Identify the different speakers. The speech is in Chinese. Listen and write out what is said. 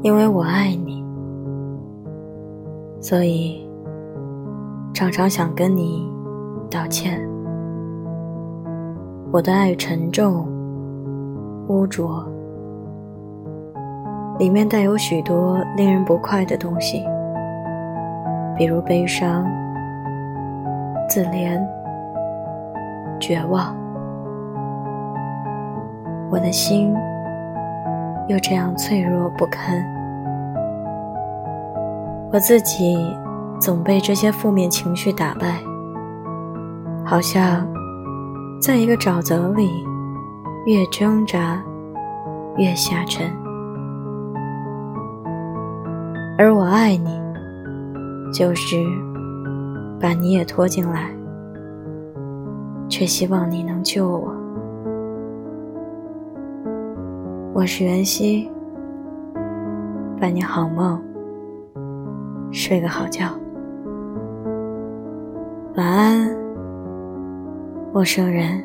Speaker 1: 因为我爱你，所以常常想跟你道歉。我的爱沉重、污浊，里面带有许多令人不快的东西，比如悲伤、自怜、绝望。我的心。又这样脆弱不堪，我自己总被这些负面情绪打败，好像在一个沼泽里，越挣扎越下沉。而我爱你，就是把你也拖进来，却希望你能救我。我是袁熙，伴你好梦，睡个好觉，晚安，陌生人。